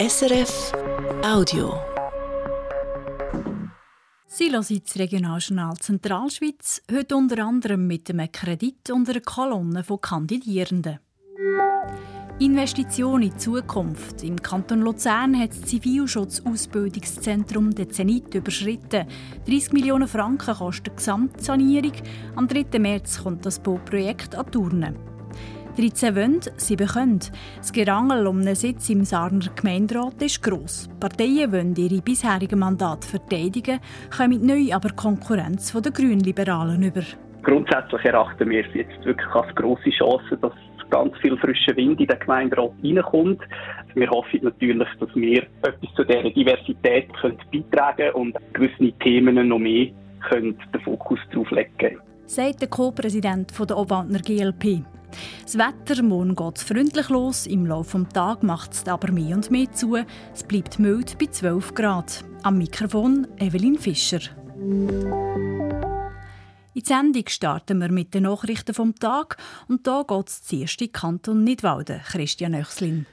SRF Audio. Sie hören das Regionaljournal Zentralschweiz, heute unter anderem mit einem Kredit und einer Kolonne von Kandidierenden. Investition in die Zukunft. Im Kanton Luzern hat das Zivilschutzausbildungszentrum den Zenit überschritten. 30 Millionen Franken kostet die Gesamtsanierung. Am 3. März kommt das Bauprojekt an Turnen. 13 wollen, sie können. Das Gerangel um einen Sitz im Sarner Gemeinderat ist gross. Parteien wollen ihre bisherigen Mandate verteidigen, kommen neu aber Konkurrenz von den Grünliberalen über. Grundsätzlich erachten wir es jetzt wirklich als grosse Chance, dass ganz viel frischer Wind in den Gemeinderat reinkommt. Wir hoffen natürlich, dass wir etwas zu dieser Diversität beitragen können und gewisse Themen noch mehr den Fokus darauf legen können. Sagt der Co-Präsident der Obwaldner GLP. Das Wetter, morgen geht freundlich los, im Laufe des Tages macht es aber mehr und mehr zu. Es bleibt mild bei 12 Grad. Am Mikrofon Evelyn Fischer. In die Sendung starten wir mit den Nachrichten vom Tag und da geht es zuerst in Kanton Nidwalden. Christian Oechslin.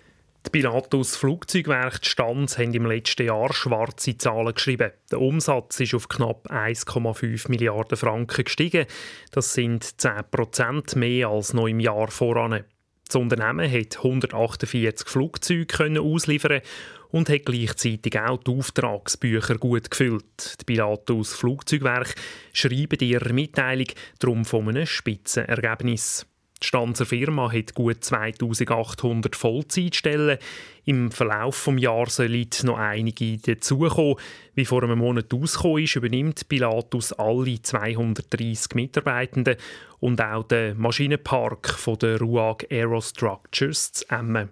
Die Pilatus Flugzeugwerk Stanz haben im letzten Jahr schwarze Zahlen geschrieben. Der Umsatz ist auf knapp 1,5 Milliarden Franken gestiegen. Das sind 10 Prozent mehr als noch im Jahr voran. Das Unternehmen hat 148 Flugzeuge ausliefern und hat gleichzeitig auch die Auftragsbücher gut gefüllt. Die Pilatus Flugzeugwerk schreiben in ihrer Mitteilung darum von einem Spitzenergebnis. Die Stanzer Firma hat gut 2800 Vollzeitstellen. Im Verlauf des Jahres sollen noch einige dazukommen. Wie vor einem Monat ausgekommen ist, übernimmt Pilatus alle 230 Mitarbeitenden und auch den Maschinenpark von der RUAG Aerostructures zu Emmen.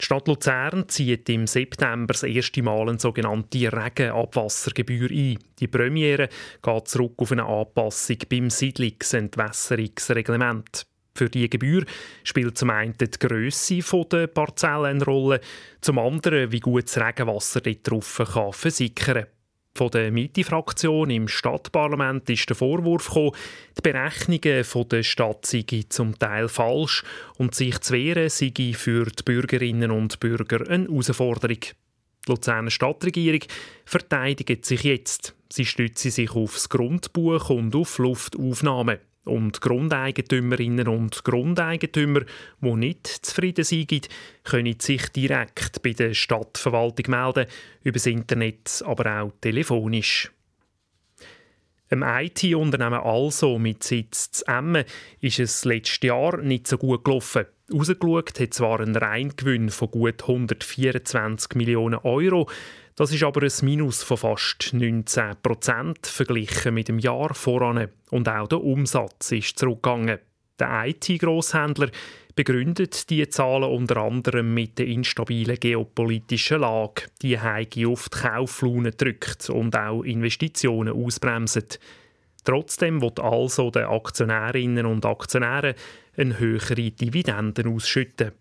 Die Stadt Luzern zieht im September das erste Mal eine sogenannte Regenabwassergebühr ein. Die Premiere geht zurück auf eine Anpassung beim Siedlungsentwässerungsreglement. Für die Gebühr spielt zum einen die Grösse der Parzellen eine Rolle, zum anderen, wie gut das Regenwasser dort drauf kann versickern kann. Von der Mitte-Fraktion im Stadtparlament ist der Vorwurf gekommen, die Berechnungen der Stadt seien zum Teil falsch und sich zu wehren sei für die Bürgerinnen und Bürger eine Herausforderung. Die Luzerner Stadtregierung verteidigt sich jetzt. Sie stützt sich auf das Grundbuch und auf Luftaufnahmen. Und Grundeigentümerinnen und Grundeigentümer, die nicht zufrieden sind, können sich direkt bei der Stadtverwaltung melden, über das Internet, aber auch telefonisch. Im IT-Unternehmen Also mit Sitz zu Emmen ist es letztes Jahr nicht so gut gelaufen. Rausgeschaut hat zwar ein Reingewinn von gut 124 Millionen Euro, das ist aber ein Minus von fast 19 Prozent verglichen mit dem Jahr voran. Und auch der Umsatz ist zurückgegangen. Der IT-Grosshändler begründet die Zahlen unter anderem mit der instabilen geopolitischen Lage. Die Heige oft Kauflaune drückt und auch Investitionen ausbremset. Trotzdem wird also den Aktionärinnen und Aktionären eine höhere Dividenden ausschütten.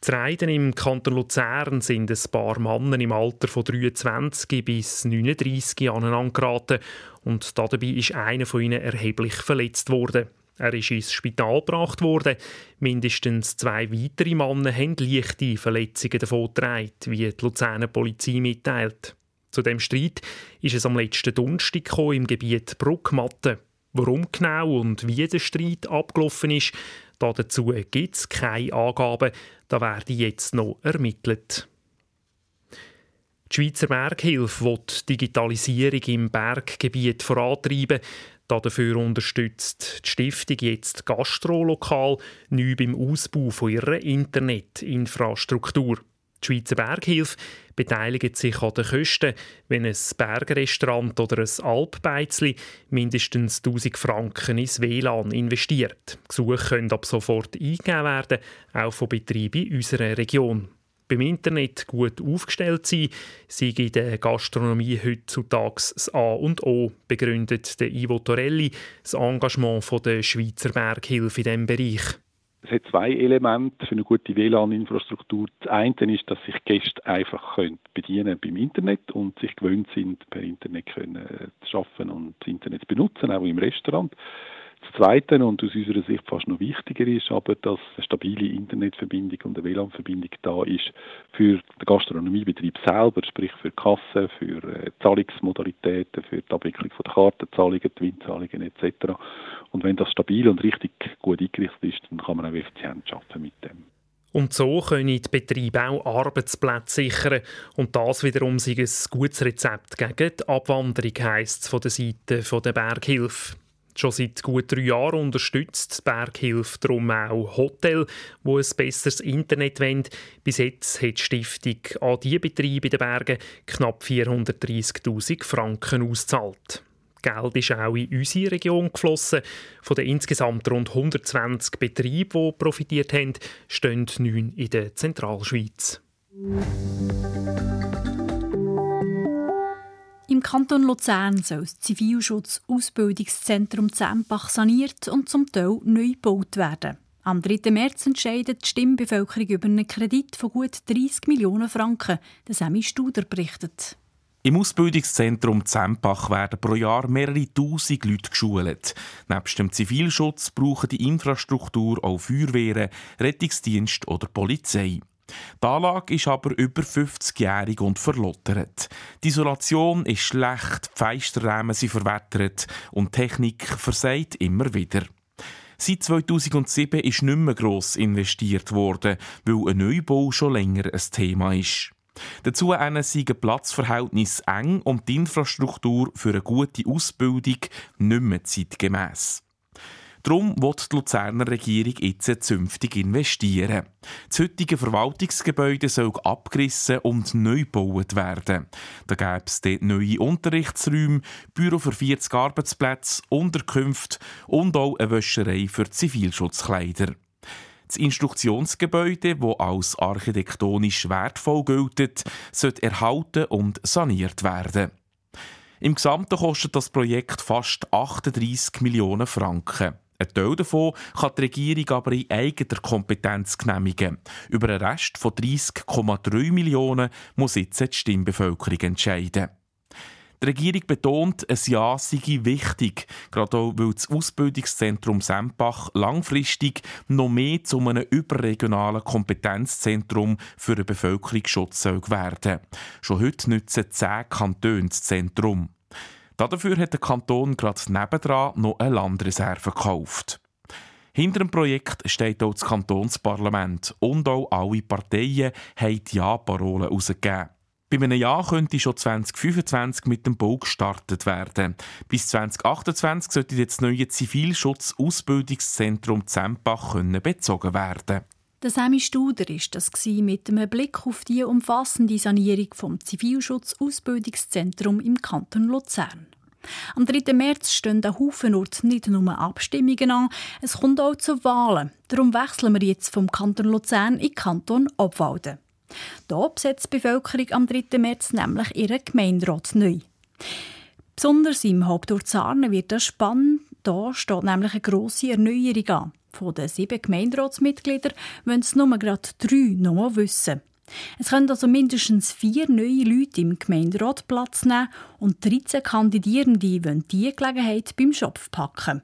Zu Reiden im Kanton Luzern sind ein paar Männer im Alter von 23 bis 39 aneinander geraten und dabei ist einer von ihnen erheblich verletzt worden. Er ist ins Spital gebracht worden. Mindestens zwei weitere Männer haben leichte Verletzungen davongetragen, wie die Luzerner Polizei mitteilt. Zu dem Streit ist es am letzten Donnerstag im Gebiet Bruckmatte. Warum genau und wie der Streit abgelaufen ist, dazu gibt es keine Angaben. Da werde jetzt noch ermittelt. Die Schweizer Berghilfe will die Digitalisierung im Berggebiet vorantreiben. Dafür unterstützt die Stiftung jetzt Gastrolokal neu beim Ausbau ihrer Internetinfrastruktur. Die Schweizer Berghilfe beteiligt sich an den Kosten, wenn ein Bergrestaurant oder ein Alpbeizli mindestens 1000 Franken ins WLAN investiert. Gesuche können ab sofort eingegeben werden, auch von Betrieben in unserer Region. Beim Internet gut aufgestellt sein, sei in der Gastronomie heutzutage das A und O, begründet Ivo Torelli das Engagement der Schweizer Berghilfe in diesem Bereich. Es hat zwei Elemente für eine gute WLAN-Infrastruktur. Das eine ist, dass sich Gäste einfach können bedienen beim Internet und sich gewöhnt sind, per Internet können äh, zu arbeiten und das Internet zu benutzen, auch im Restaurant. Das Zweite und aus unserer Sicht fast noch wichtiger ist aber, dass eine stabile Internetverbindung und eine WLAN-Verbindung da ist für den Gastronomiebetrieb selber, sprich für Kassen, für äh, Zahlungsmodalitäten, für die Abwicklung von der Kartenzahlungen, Gewinnzahlungen etc. Und wenn das stabil und richtig gut eingerichtet ist, dann kann man auch effizient arbeiten mit dem. Und so können die Betriebe auch Arbeitsplätze sichern. Und das wiederum sei ein gutes Rezept gegen die Abwanderung, heisst es von der Seite der Berghilfe. Schon seit gut drei Jahren unterstützt die Berghilfe darum auch Hotel, wo ein besseres Internet wollen. Bis jetzt hat die Stiftung an diese Betriebe in den Bergen knapp 430'000 Franken ausgezahlt. Geld ist auch in unsere Region geflossen. Von den insgesamt rund 120 Betrieben, die profitiert haben, stehen neun in der Zentralschweiz. Im Kanton Luzern soll das Zivilschutz-Ausbildungszentrum Zempach saniert und zum Teil neu gebaut werden. Am 3. März entscheidet die Stimmbevölkerung über einen Kredit von gut 30 Millionen Franken. Der Semi Studer berichtet. Im Ausbildungszentrum Zempach werden pro Jahr mehrere tausend Leute geschult. Neben dem Zivilschutz brauchen die Infrastruktur auch Feuerwehren, Rettungsdienst oder Polizei. Die Anlage ist aber über 50-jährig und verlottert. Die Isolation ist schlecht, die Feisterräume sind verwettert und die Technik versagt immer wieder. Seit 2007 ist nicht mehr gross investiert worden, weil ein Neubau schon länger ein Thema ist. Dazu sind Platzverhältnisse eng und die Infrastruktur für eine gute Ausbildung nicht mehr zeitgemäss. Darum wird die Luzerner Regierung jetzt zünftig investieren. Das heutige Verwaltungsgebäude soll abgerissen und neu gebaut werden. Da gäbe es neue Unterrichtsräume, Büro für 40 Arbeitsplätze, Unterkünfte und auch eine Wäscherei für Zivilschutzkleider. Das Instruktionsgebäude, das als architektonisch wertvoll gilt, sollte erhalten und saniert werden. Im Gesamten kostet das Projekt fast 38 Millionen Franken. Ein Teil davon kann die Regierung aber in eigener Kompetenz genehmigen. Über einen Rest von 30,3 Millionen muss jetzt die Stimmbevölkerung entscheiden. Die Regierung betont, ein Ja sei wichtig, gerade auch, weil das Ausbildungszentrum Sempach langfristig noch mehr zu einem überregionalen Kompetenzzentrum für den Bevölkerungsschutz werden Schon heute nutzen zehn Kantone das Zentrum. Dafür hat der Kanton gerade nebendran noch eine Landreserve gekauft. Hinter dem Projekt steht auch das Kantonsparlament und auch alle Parteien haben Ja-Parolen herausgegeben. Bei einem Jahr könnte schon 2025 mit dem Bau gestartet werden. Bis 2028 sollte das neue Zivilschutz-Ausbildungszentrum Zempach bezogen werden. Der Semi Studer ist das mit einem Blick auf die umfassende Sanierung vom Zivilschutz-Ausbildungszentrum im Kanton Luzern. Am 3. März stehen an Haufen Orten nicht nur Abstimmungen an, es kommt auch zu Wahlen. Darum wechseln wir jetzt vom Kanton Luzern in den Kanton Obwalden. Hier besetzt die Bevölkerung am 3. März nämlich ihren Gemeinderat neu. Besonders im Hauptort Sarnen wird das spannend. Da steht nämlich eine grosse Erneuerung an. Von den sieben Gemeinderatsmitgliedern wollen es nur gerade drei noch wissen. Es können also mindestens vier neue Leute im Gemeinderat Platz nehmen und 13 Kandidierende wollen diese Gelegenheit beim Schopf packen.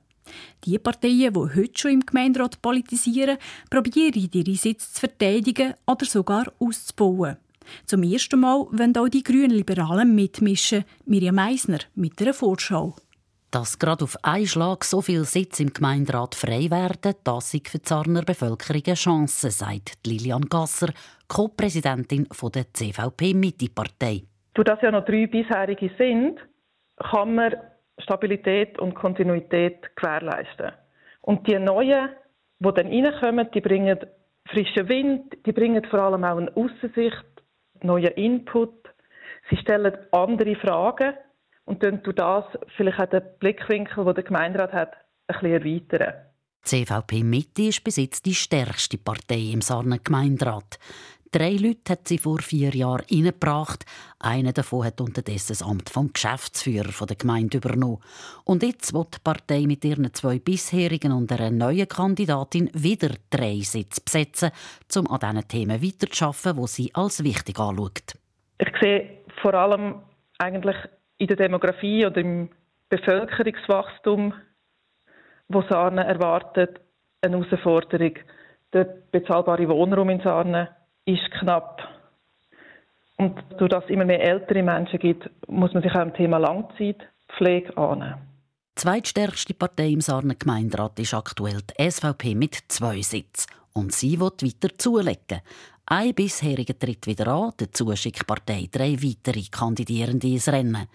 Die Parteien, die heute schon im Gemeinderat politisieren, probieren ihre Sitze zu verteidigen oder sogar auszubauen. Zum ersten Mal wollen auch die Grünen Liberalen mitmischen. Miriam Meisner mit einer Vorschau. Dass gerade auf einen Schlag so viele Sitze im Gemeinderat frei werden, das ist für die Zarner Bevölkerung eine Chance, sagt Lilian Gasser, Co-Präsidentin der CVP-Mitte-Partei. Durch das ja noch drei bisherige sind, kann man Stabilität und Kontinuität gewährleisten. Und die neuen, die dann reinkommen, die bringen frischen Wind, die bringen vor allem auch eine Aussicht, neuen Input. Sie stellen andere Fragen und durch das vielleicht auch den Blickwinkel, den der Gemeinderat hat, ein bisschen erweitern. Die CVP Mitte ist bis jetzt die stärkste Partei im Sarner Gemeinderat. Drei Leute hat sie vor vier Jahren eingebracht. Einer davon hat unterdessen das Amt vom Geschäftsführer der Gemeinde übernommen. Und jetzt wird die Partei mit ihren zwei bisherigen und einer neuen Kandidatin wieder drei Sitze besetzen, um an diesen Themen weiterzuarbeiten, die sie als wichtig anschaut. Ich sehe vor allem eigentlich in der Demografie oder im Bevölkerungswachstum wo Sarne erwartet, eine Herausforderung. Der bezahlbare Wohnraum in Sarne ist knapp. Und durch das es immer mehr ältere Menschen gibt, muss man sich auch dem Thema Langzeitpflege annehmen. Die zweitstärkste Partei im Sarner Gemeinderat ist aktuell die SVP mit zwei Sitzen. Und sie wird weiter zulegen. Ein bisheriger tritt wieder an, dazu schickt Partei drei weitere Kandidierende ins Rennen.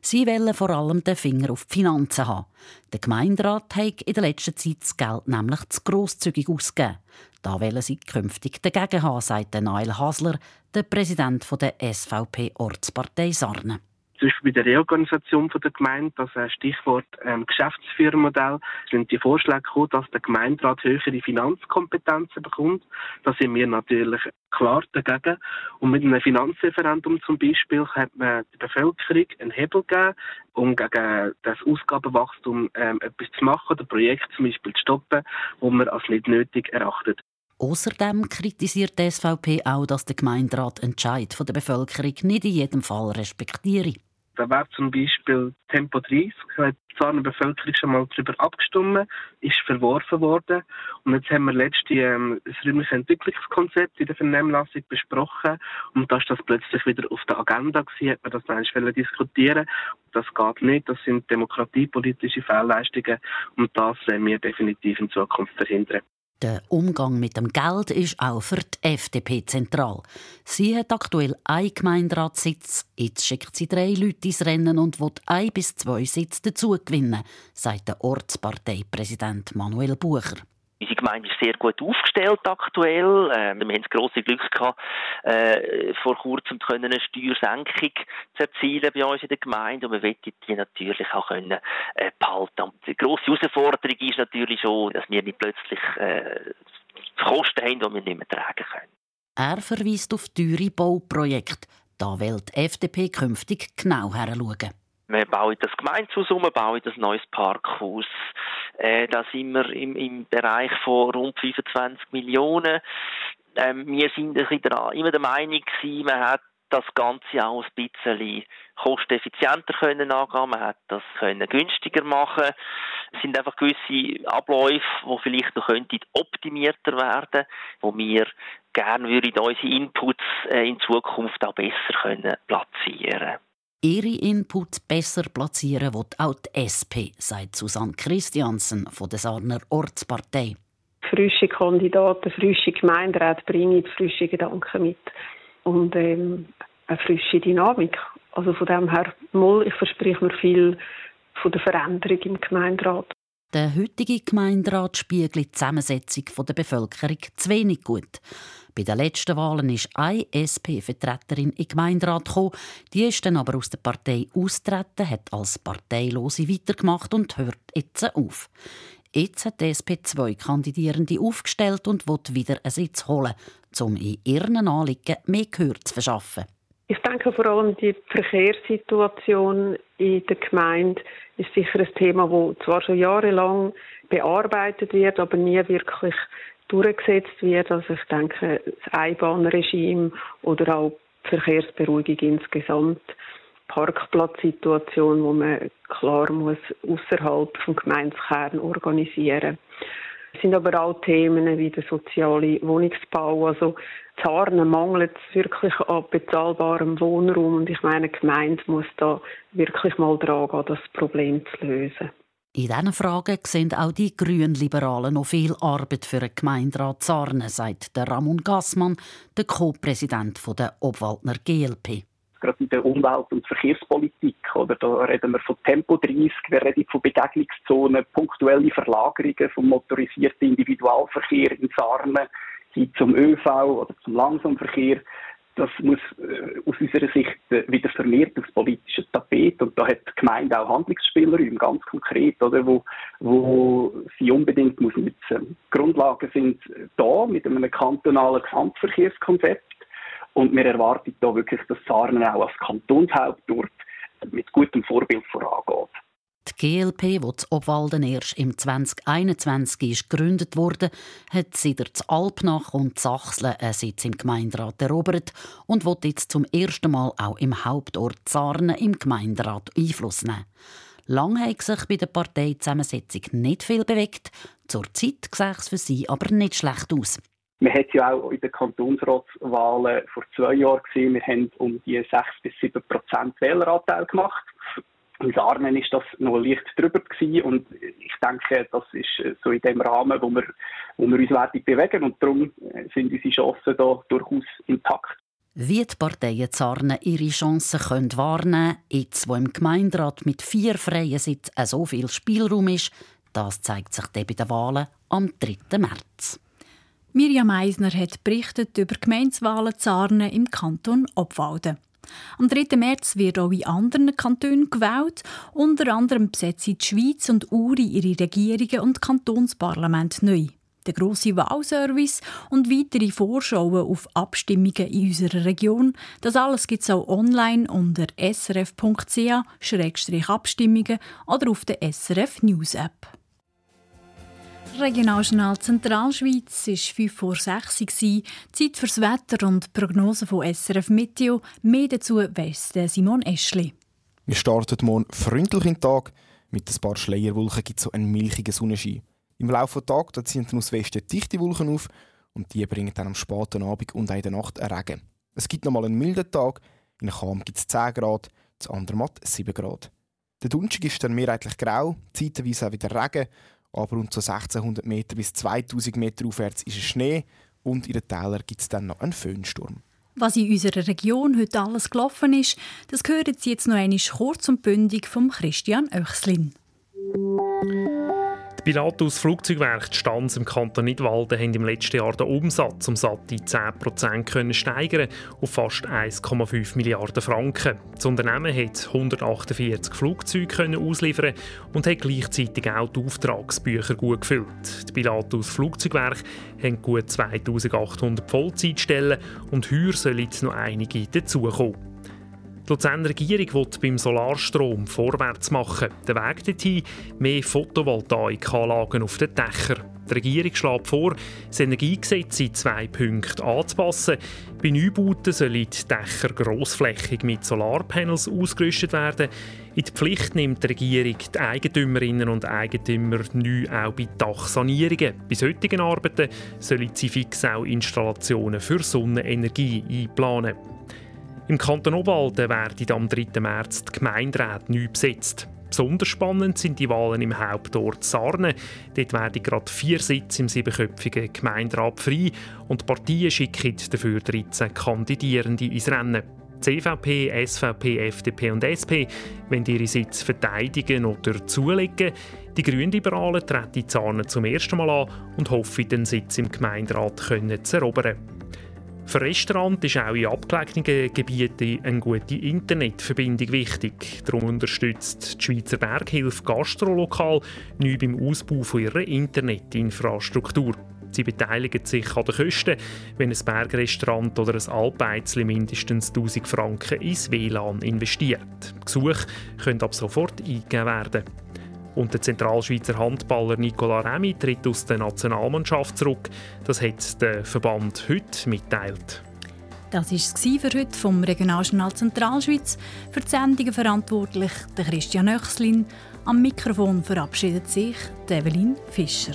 Sie wollen vor allem den Finger auf die Finanzen haben. Der Gemeinderat hat in der letzten Zeit das Geld nämlich zu grosszügig ausgegeben. Da wollen sie künftig dagegen haben, sagt Nail Hasler, der Präsident der SVP-Ortspartei Sarne zum Beispiel bei der Reorganisation der Gemeinde, das Stichwort ähm, Geschäftsführermodell, sind die Vorschläge gekommen, dass der Gemeinderat höhere Finanzkompetenzen bekommt. Da sind wir natürlich klar dagegen. Und mit einem Finanzreferendum zum Beispiel hat man der Bevölkerung einen Hebel gegeben, um gegen das Ausgabenwachstum ähm, etwas zu machen oder Projekte zum Beispiel zu stoppen, wo man als nicht nötig erachtet. Außerdem kritisiert die SVP auch, dass der Gemeinderat Entscheid der Bevölkerung nicht in jedem Fall respektiere. Da wäre zum Beispiel Tempo 30, hat zwar eine Bevölkerung schon mal darüber abgestimmt, ist verworfen worden. Und jetzt haben wir letztens ähm, das räumliche Entwicklungskonzept in der Vernehmlassung besprochen. Und da ist das plötzlich wieder auf der Agenda gewesen, hat man das eigentlich diskutieren Das geht nicht, das sind demokratiepolitische Fehlleistungen. Und das werden wir definitiv in Zukunft verhindern. Der Umgang mit dem Geld ist auch für die FDP zentral. Sie hat aktuell einen Gemeinderatssitz. Jetzt schickt sie drei Leute ins Rennen und will ein bis zwei Sitze dazu gewinnen, sagt der Ortsparteipräsident Manuel Bucher. Unsere Gemeinde ist sehr gut aufgestellt aktuell. Äh, wir haben das grosse Glück gehabt, äh, vor kurzem können eine Steuersenkung zu erzielen bei uns in der Gemeinde und wir wollen die natürlich auch können, äh, behalten. Und die grosse Herausforderung ist natürlich schon, dass wir nicht plötzlich äh, Kosten haben, die wir nicht mehr tragen können. Er verweist auf teure Bauprojekte. Da will die FDP künftig genau heranschauen. Wir bauen das Gemeindehaus um, bauen das neues Parkhaus. Äh, da sind wir im, im Bereich von rund 25 Millionen. Ähm, wir sind immer der Meinung gewesen, man hat das Ganze auch ein bisschen kosteneffizienter können angehen, man hat das können günstiger machen. Es sind einfach gewisse Abläufe, die vielleicht noch könnten optimierter werden, wo wir gerne würden unsere Inputs äh, in Zukunft auch besser können platzieren ihre Input besser platzieren will auch die SP, sagt Susanne Christiansen von der Sarner Ortspartei. Frische Kandidaten, frische Gemeinderäte bringen frische Gedanken mit und ähm, eine frische Dynamik. Also von dem her, mal, ich verspreche mir viel von der Veränderung im Gemeinderat. Der heutige Gemeinderat spiegelt die Zusammensetzung der Bevölkerung zu wenig gut. Bei den letzten Wahlen ist eine SP-Vertreterin in den Gemeinderat gekommen. Die ist dann aber aus der Partei austreten, hat als Parteilose weitergemacht und hört jetzt auf. Jetzt hat die SP zwei Kandidierende aufgestellt und will wieder einen Sitz holen, um in ihren Anliegen mehr Gehör zu verschaffen. Ich denke vor allem die Verkehrssituation in der Gemeinde ist sicher ein Thema, das zwar schon jahrelang bearbeitet wird, aber nie wirklich durchgesetzt wird. Also ich denke, das Einbahnregime oder auch die Verkehrsberuhigung insgesamt, Parkplatzsituation, wo man klar muss außerhalb vom Gemeindekern organisieren. Es sind aber auch Themen wie der soziale Wohnungsbau. Also Zarnen mangelt es wirklich an bezahlbarem Wohnraum und ich meine, die Gemeinde muss da wirklich mal dran gehen, das Problem zu lösen. In diesen Fragen sehen auch die Grünliberalen noch viel Arbeit für den Gemeinderat Zarne, sagt Ramon Gassmann, der Co-Präsident der Obwaldner GLP. Gerade in der Umwelt- und Verkehrspolitik, oder, da reden wir von Tempo 30, wir reden von Begegnungszonen, punktuelle Verlagerungen vom motorisierten Individualverkehr in Zarne hin zum ÖV oder zum Langsamverkehr das muss äh, aus unserer Sicht äh, wieder vermehrt aufs politische Tapet und da hat die Gemeinde auch Handlungsspielräume, ganz konkret, oder, wo, wo sie unbedingt muss nutzen. Grundlagen sind da mit einem kantonalen Gesamtverkehrskonzept und wir erwarten da wirklich, dass Sarnen auch als Kantonshauptort mit gutem Vorbild vorangeht. Die GLP, wo das Obwalden erst im 2021 ist gegründet wurde, hat seit Alpnach und Sachsle einen Sitz im Gemeinderat erobert und will jetzt zum ersten Mal auch im Hauptort Zarne im Gemeinderat Einfluss nehmen. Lang hat sich bei der Parteizusammensetzung nicht viel bewegt. Zurzeit sieht es für sie aber nicht schlecht aus. Man hat ja auch in den Kantonsratswahlen vor zwei Jahren wir haben um die 6 bis 7 Prozent Wähleranteil gemacht. In Sarnen ist das noch leicht drüber gewesen und ich denke, das ist so in dem Rahmen, wo wir, wo wir uns werden bewegen und darum sind unsere Chancen da durchaus intakt. Wie die Parteien Zarnen ihre Chancen können wahrnehmen können, jetzt wo im Gemeinderat mit vier freien Sitzen so viel Spielraum ist, das zeigt sich dann bei den Wahlen am 3. März. Mirjam Eisner hat berichtet über Gemeinswahlen Zarnen im Kanton Obwalden. Am 3. März wird auch in anderen Kantonen gewählt. Unter anderem besetzen die Schweiz und Uri ihre Regierungen und Kantonsparlament neu. Der grosse Wahlservice und weitere Vorschauen auf Abstimmungen in unserer Region. Das alles gibt es auch online unter srf.ch-abstimmungen oder auf der SRF News App. Regionaljournal Zentralschweiz war 5 vor 6 Uhr. Zeit fürs Wetter und die Prognose von SRF Meteo. Mehr dazu weiss Simon Eschli. Wir starten morgen freundlich in den Tag. Mit ein paar Schleierwolken gibt es so einen milchigen Sonnenschein. Im Laufe des Tages ziehen aus Westen dichte Wolken auf und die bringen dann am späten Abend und in der Nacht einen Regen. Es gibt noch mal einen milden Tag. In Cham gibt es 10 Grad, zu Andermatt 7 Grad. Der Donnerstag ist dann mehrheitlich grau, zeitweise auch wieder Regen aber rund so 1600 Meter bis 2000 Meter aufwärts ist Schnee und in den Tälern gibt es dann noch einen Föhnsturm. Was in unserer Region heute alles gelaufen ist, das hören Sie jetzt noch einmal kurz und bündig vom Christian Oechslin. Pilatus Flugzeugwerk Stanz im Kanton Nidwalden haben im letzten Jahr den Umsatz um satte 10% können steigern auf fast 1,5 Milliarden Franken. Das Unternehmen hat 148 Flugzeuge ausliefern und hat gleichzeitig auch die Auftragsbücher gut gefüllt. Die Pilatus Flugzeugwerk haben gut 2800 Vollzeitstellen und heuer sollen noch einige dazukommen. Die Luzerner Regierung will beim Solarstrom vorwärts machen. Der Weg dorthin mehr Photovoltaikanlagen auf den Dächern. Die Regierung schlägt vor, das Energiegesetz in zwei Punkten anzupassen. Bei Neubauten sollen die Dächer grossflächig mit Solarpanels ausgerüstet werden. In die Pflicht nimmt die Regierung die Eigentümerinnen und Eigentümer neu auch bei Dachsanierungen. Bei solchen Arbeiten sollen sie fix auch Installationen für Sonnenenergie einplanen. Im Kanton Obwalden werden am 3. März die Gemeinderäte neu besetzt. Besonders spannend sind die Wahlen im Hauptort Sarne. Dort werden gerade vier Sitze im siebenköpfigen Gemeinderat frei und die Partien schicken dafür 13 Kandidierende ins Rennen. CVP, SVP, FDP und SP wollen ihre Sitze verteidigen oder zulegen. Die Grünliberalen treten in Sarne zum ersten Mal an und hoffen, den Sitz im Gemeinderat zu erobern. Für Restaurants ist auch in abgelegenen Gebieten eine gute Internetverbindung wichtig. Darum unterstützt die Schweizer Berghilfe Gastrolokal neu beim Ausbau von ihrer Internetinfrastruktur. Sie beteiligen sich an den Kosten, wenn ein Bergrestaurant oder ein Alpeizli mindestens 1000 Franken ins WLAN investiert. Gesuche können ab sofort eingegeben werden. Und der Zentralschweizer Handballer Nicola Remy tritt aus der Nationalmannschaft zurück. Das hat der Verband heute mitteilt. Das war es für heute vom Regionaljournal Zentralschweiz. Für die Sendungen verantwortlich Christian Oechslin. Am Mikrofon verabschiedet sich Evelyn Fischer.